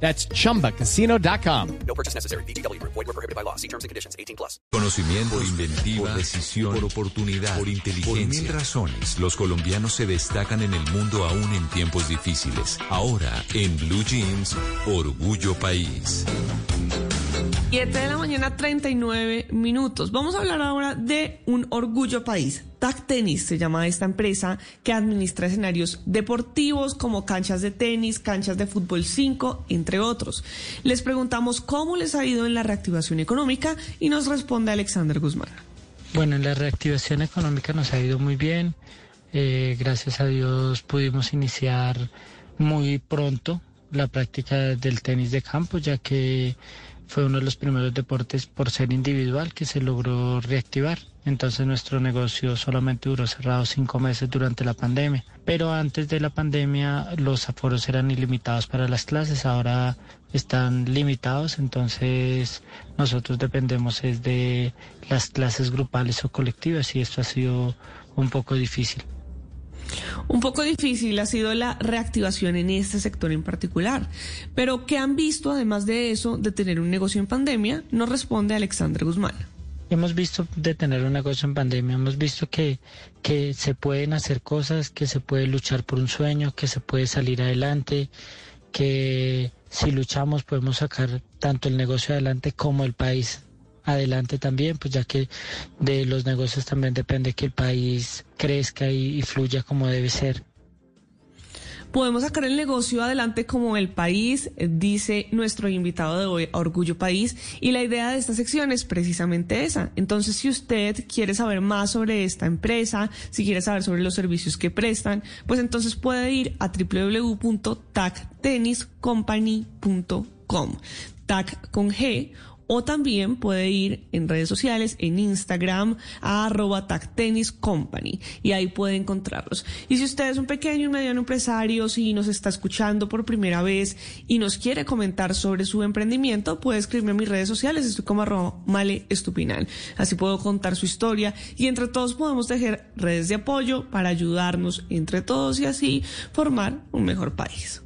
That's chumbacasino.com. No purchase necessary. BGW. Void were prohibited by law. See terms and conditions. 18 plus. Conocimiento, por inventiva, por decisión, por oportunidad, por inteligencia. Por mil razones, los colombianos se destacan en el mundo aún en tiempos difíciles. Ahora, en Blue Jeans, Orgullo País. 7 de la mañana, 39 minutos. Vamos a hablar ahora de un orgullo país. TAC Tenis se llama esta empresa que administra escenarios deportivos como canchas de tenis, canchas de fútbol 5, entre otros. Les preguntamos cómo les ha ido en la reactivación económica y nos responde Alexander Guzmán. Bueno, en la reactivación económica nos ha ido muy bien. Eh, gracias a Dios pudimos iniciar muy pronto la práctica del tenis de campo, ya que fue uno de los primeros deportes por ser individual que se logró reactivar. Entonces nuestro negocio solamente duró cerrado cinco meses durante la pandemia. Pero antes de la pandemia los aforos eran ilimitados para las clases, ahora están limitados, entonces nosotros dependemos es de las clases grupales o colectivas y esto ha sido un poco difícil. Un poco difícil ha sido la reactivación en este sector en particular, pero ¿qué han visto además de eso de tener un negocio en pandemia? Nos responde Alexandre Guzmán. Hemos visto de tener un negocio en pandemia, hemos visto que, que se pueden hacer cosas, que se puede luchar por un sueño, que se puede salir adelante, que si luchamos podemos sacar tanto el negocio adelante como el país adelante también, pues ya que de los negocios también depende que el país crezca y, fluya como debe ser. Podemos sacar el negocio adelante como el país, dice nuestro invitado de hoy, Orgullo País, y la idea de esta sección es precisamente esa. Entonces, si usted quiere saber más sobre esta empresa, si quiere saber sobre los servicios que prestan, pues entonces puede ir a www.tacteniscompany.com. TAC con G o también puede ir en redes sociales, en Instagram, a arroba Tactenis Company y ahí puede encontrarlos. Y si usted es un pequeño y mediano empresario, si nos está escuchando por primera vez y nos quiere comentar sobre su emprendimiento, puede escribirme en mis redes sociales, estoy como arroba Male Estupinal. Así puedo contar su historia y entre todos podemos tejer redes de apoyo para ayudarnos entre todos y así formar un mejor país.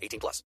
18 plus.